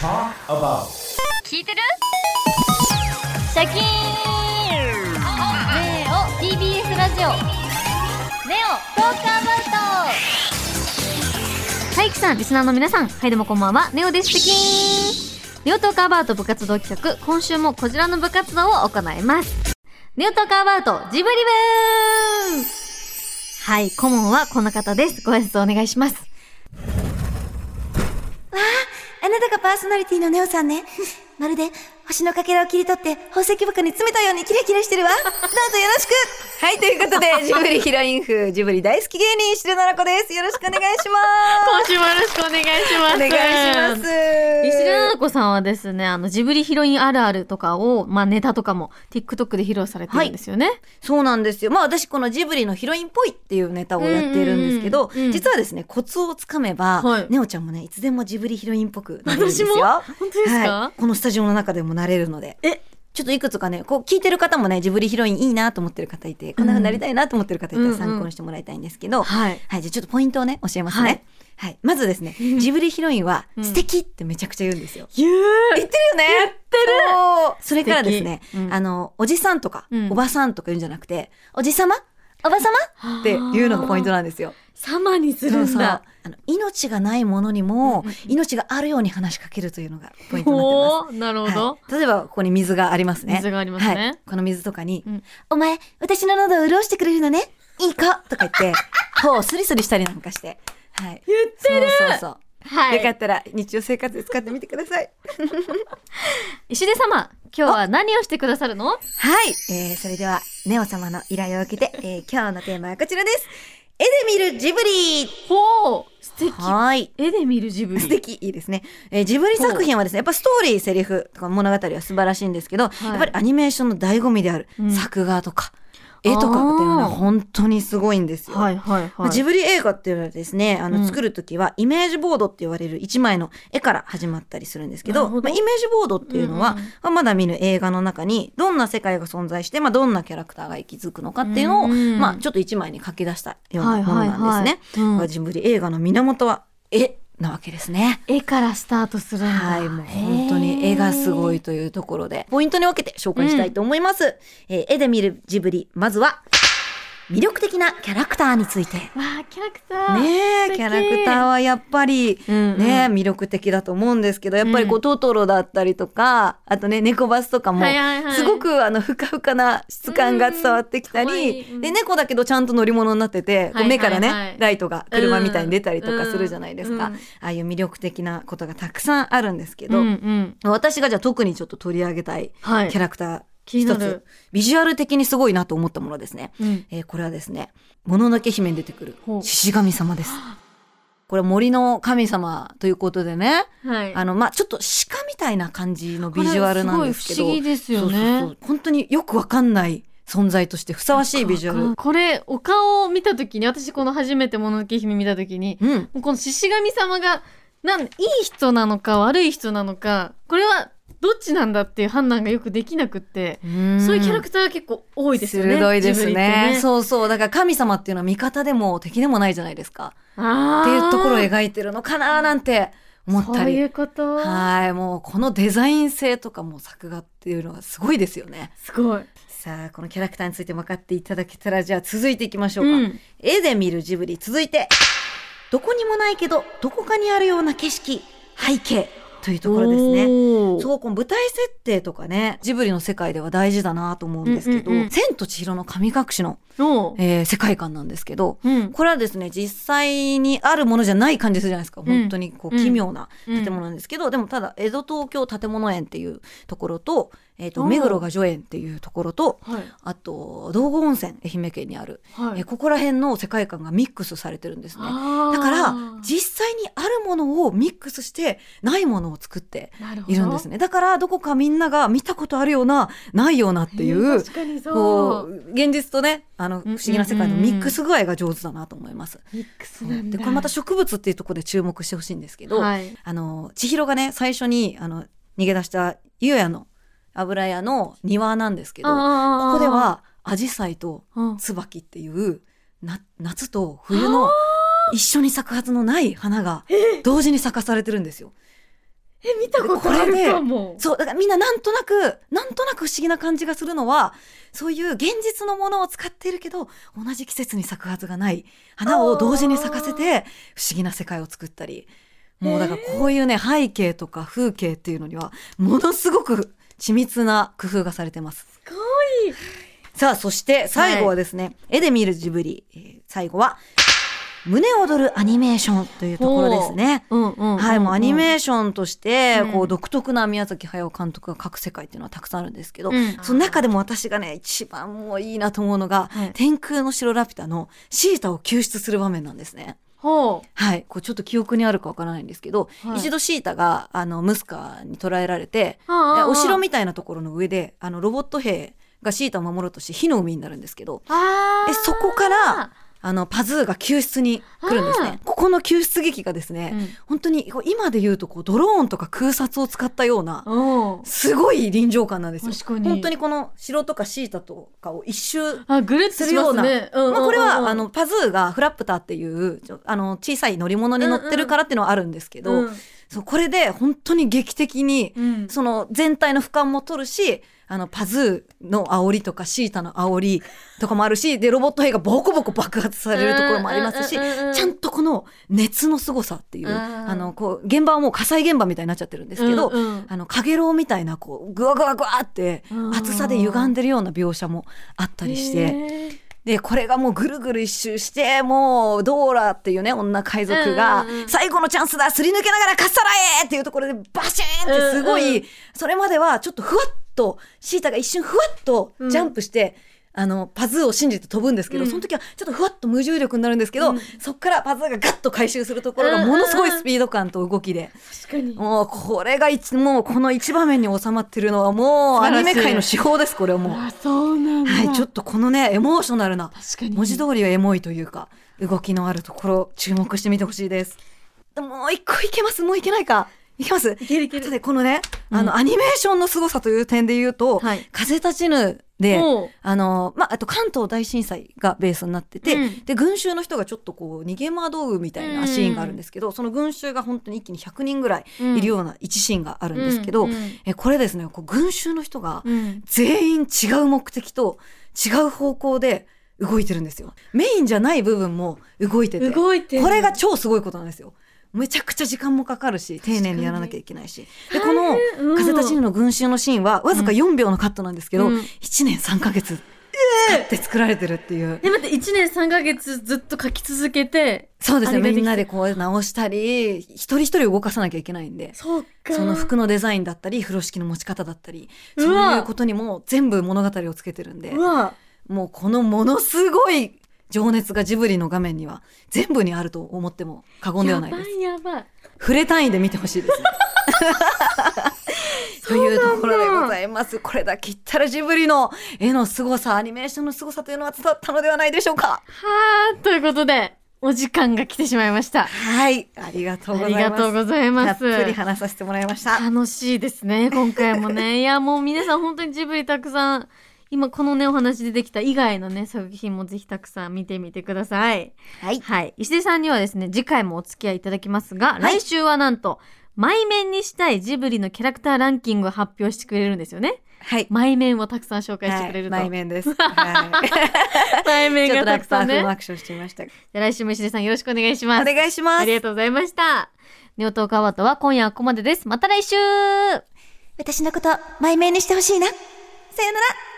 talk about. 聞いてる？シャキーン！ネオ TBS ラジオネオトークアバウト！はいきさんリスナーの皆さんはいどうもこんばんは。ネオです。シャキーン！ネオトークアバウト部活動企画今週もこちらの部活動を行います。ネオトークアバウトジブリ部はい顧問はこの方です。ご挨拶お願いします。あなたがパーソナリティのネオさんね。まるで星のかけらを切り取って宝石箱に詰めたようにキラキラしてるわ。どうぞよろしくはい、ということで、ジブリヒロイン風、ジブリ大好き芸人、しるななこです。よろしくお願いします。今週もよろしくお願いしますお願いします。石田奈々子さんはですね、あの、ジブリヒロインあるあるとかを、まあ、ネタとかも TikTok で披露されてるんですよね。そうなんですよ。まあ私このジブリのヒロインっぽいっていうネタをやっているんですけど、うんうんうん実はですね、コツをつかめば、はいネオちゃんもね、いつでもジブリヒロインっぽくなれるんですよ。私も本当ですか？はい。このスタジオの中でもなれるので。え？ちょっといくつかね、こう聞いてる方もね、ジブリヒロインいいなと思ってる方いて、こん。な風になりたいなと思ってる方いたら参考にしてもらいたいんですけど、はい。はい、じゃあちょっとポイントをね、教えますね。はい。まずですね、ジブリヒロインは素敵ってめちゃくちゃ言うんですよ。言う？言ってるよね。言ってる。それからですねうん。あの、おじさんとか、うん。おばさんとか言うんじゃなくて、おじさま？おばさま？っていうのがポイントなんですよ。様にするそうそうんだ。あの命がないものにも、命があるように話しかけるというのがポイントになってます。なるほど。はい、例えばここに水がありますね。水がありますねはい、この水とかに、うんお前、私の喉を潤してくれるのねいいかとか言って、こうスリスリしたりなんかして。はい。言ってるそうそうそう。はよかったら日常生活で使ってみてください。石出様、今日は何をしてくださるの？はい。えー、それでは、ネオ様の依頼を受けて、えー、今日のテーマはこちらです。絵で見るジブリ。ほう素敵。はい。絵で見るジブリ。素敵。いいですね、えージブリ作品はですねやっぱストーリーセリフとか物語は素晴らしいんですけど、い。やっぱりアニメーションの醍醐味であるうん。作画とか、絵とかっていうのは本当にすごいんですよ。はいはいはい。まあジブリ映画っていうのはですね、あの、うん。作るときは、イメージボードって言われる一枚の絵から始まったりするんですけど、ど。まあ、イメージボードっていうのは、うんうんまだ見ぬ映画の中に、どんな世界が存在して、まあ、どんなキャラクターが息づくのかっていうのを、うんまあ、ちょっと一枚に書き出したようなものなんですね。はいはいはいうん。ジブリ映画の源は、絵なわけですね。絵からスタートするんだ。はい、もう本当に絵がすごいというところで、ポイントに分けて紹介したいと思います。えー絵で見るジブリ、まずは、魅力的なキャラクターについて。わあ、キャラクター。ねえ、キャラクターはやっぱり、うんうん。ねえ、魅力的だと思うんですけど、やっぱりこうう、トトロだったりとか、あとね、猫バスとかもはいはいはい、すごくあの、ふかふかな質感が伝わってきたうんう、ん。で、猫だけどちゃんと乗り物になってて、こはいはいはい。う目からね、ライトが車みたいに出たりとかするじゃないですか。うんうんああいう魅力的なことがたくさんあるんですけど、うんうん。私がじゃあ特にちょっと取り上げたいはい。キャラクター、気になる一つ、ビジュアル的にすごいなと思ったものですね。うんえーこれはですね、もののけ姫に出てくる獅子神様です。これ森の神様ということでね、はい。あの、まあ、ちょっと鹿みたいな感じのビジュアルなんですけど。不思議ですよねそうそうそう本当によくわかんない存在としてふさわしいビジュアル。これ、お顔を見たときに、私この初めてもののけ姫見たときに、うん。この獅子神様が、なん、いい人なのか悪い人なのか、これはどっちなんだっていう判断がよくできなくって、そういうキャラクターが結構多いですよね。鋭いですねね。そうそう。だから神様っていうのは味方でも敵でもないじゃないですか。っていうところを描いてるのかななんて思ったり。いうこと。はい。もうこのデザイン性とかも作画っていうのがすごいですよね。すごい。さあ、このキャラクターについて分かっていただけたら、じゃあ続いていきましょうか。うん絵で見るジブリ。続いて、どこにもないけど、どこかにあるような景色、背景というところですね。ねそう、この舞台設定とかね、ジブリの世界では大事だなと思うんですけど、うんうんうん千と千尋の神隠しの、の、えー世界観なんですけど、うん。これはですね、実際にあるものじゃない感じするじゃないですか。ん本当にこううん奇妙な建物なんですけど、でもただ、江戸東京建物園っていうところと、えっ、と、目黒が助園っていうところと、はい。あと、道後温泉、愛媛県にある、はいえここら辺の世界観がミックスされてるんですね。だから、実際にあるものをミックスして、ないものを作っているんですね。だから、どこかみんなが見たことあるような、ないようなっていう、確かにこそう。う、現実とね、あの、不思議な世界のミックス具合が上手だなと思います。ミックスなんだ。で、これまた植物っていうところで注目してほしいんですけど、はい。あの、千尋がね、最初に、あの、逃げ出した湯屋の油屋の庭なんですけど、こここで、は、アジサイとうん。椿っていう、な、夏と冬の一緒に咲くはずのない花が同時に咲かされてるんですよ。え見たことあるかも。そう、だからみんななんとなく、なんとなく不思議な感じがするのは、そういう現実のものを使っているけど、同じ季節に咲くはずがない花を同時に咲かせて、不思議な世界を作ったり。もうだからこういうね、背景とか風景っていうのには、ものすごく緻密な工夫がされてます。すごい。さあ、そして最後はですね、絵で見るジブリ、えー最後は、胸躍るアニメーションというところですね。うんうんんんはい、もうアニメーションとして、うん。こう独特な宮崎駿監督が描く世界っていうのはたくさんあるんですけど、うん。その中でも私がね、一番もういいなと思うのが、はい。天空の城ラピュタのシータを救出する場面なんですね。ほはい、こうちょっと記憶にあるかわからないんですけど、はい。一度シータがあのムスカに捕らえられて、お城みみたいなところの上であのロボット兵がシータを守ろうとして火の海になるんですけど、あー。でそこからあのパズーが救出に来るんですあね。ここの救出劇がですね、うん。本当に今で言うとこうドローンとか空撮を使ったようなすごい臨場感なんですよ。本当にこの城とかシータとかを一周あぐるっとしますね。うんうんうんうん。まあ、これはあのパズーがフラップターっていうあの小さい乗り物に乗ってるからっていうのはあるんですけど、うんそうこれで本当に劇的にうん。その全体の俯瞰も取るしあのパズーの煽りとかシータの煽りとかもあるしでロボット兵がボコボコ爆発されるところもありますしちゃんとこの熱の凄さっていううん。あのこう現場はもう火災現場みたいになっちゃってるんですけど、うんうん。あのかげろうみたいなこうグワグワグワってうん。厚さで歪んでるような描写もあったりして。でこれがもうぐるぐる一周してもうドーラっていうね女海賊がうんうんうん。最後のチャンスだすり抜けながらかっさらえっていうところでバシーンってすごい、うんそれまではちょっとふわっとシータが一瞬ふわっとジャンプして、あのパズーを信じて飛ぶんですけど、うん。その時はちょっとふわっと無重力になるんですけど、うん。そっからパズーがガッと回収するところがものすごいスピード感と動きで、確かに。もうこれが一もうこの一場面に収まってるのはもうアニメ界の手法ですこれはもう。あそうなんだ。はい、ちょっとこのねエモーショナルな文字通りはエモいというか動きのあるところ注目してみてほしいです。もう一個いけます？もういけないかいけます。いけるいける。後でこのね、あうん。のアニメーションの凄さという点で言うと「はい。風立ちぬ」であの、まあ、あと関東大震災がベースになってて、うん。で群衆の人がちょっとこう逃げ惑うみたいなシーンがあるんですけど、その群衆が本当に一気に100人ぐらいいるような一シーンがあるんですけど、うん。うん。えこれですねこう群衆の人がうん。全員違う目的と違う方向で動いてるんですよ。メインじゃない部分も動いてて。動いてる。これが超すごいことなんですよ。めちゃくちゃ時間もかかるし、丁寧にやらなきゃいけないし。で、このうん風立ちぬの群衆のシーンはわずか4秒のカットなんですけど、うん1年3ヶ月使って作られてるっていう。え待って1年3ヶ月ずっと書き続けてそうですね。みんなでこう直したり、一人一人動かさなきゃいけないんで。その服のデザインだったり、風呂敷の持ち方だったり、うそうわいうことにも全部物語をつけてるんで。もうこのものすごい情熱がジブリの画面には全部にあると思っても過言でやばはないです。いやばい触れ単位で見てほしいですね。というところでございます。これだけ言ったらジブリの絵の凄さ、アニメーションの凄さというのは伝わったのではないでしょうか。はあということでお時間が来てしまいましたはい、ありがとうあございます。りがとうございますたっぷり話させてもらいました。楽しいですね今回もねいやもう皆さん本当にジブリたくさん今このねお話でできた以外のね作品もぜひたくさん見てみてくださいはい。はい石出さんにはですね次回もお付き合いいただきますが、い来週はなんと前面にしたいジブリのキャラクターランキングを発表してくれるんですよねはい。前面をたくさん紹介してくれると、はい、内面です。はい。前面がたくさんねアクションしてみました。じゃあ来週も石出さんよろしくお願いしますお願いしますあり。がとうございましたネオトークアワードは今夜はここまでですまた来週私のこと、前面にしてほしいな。さよなら。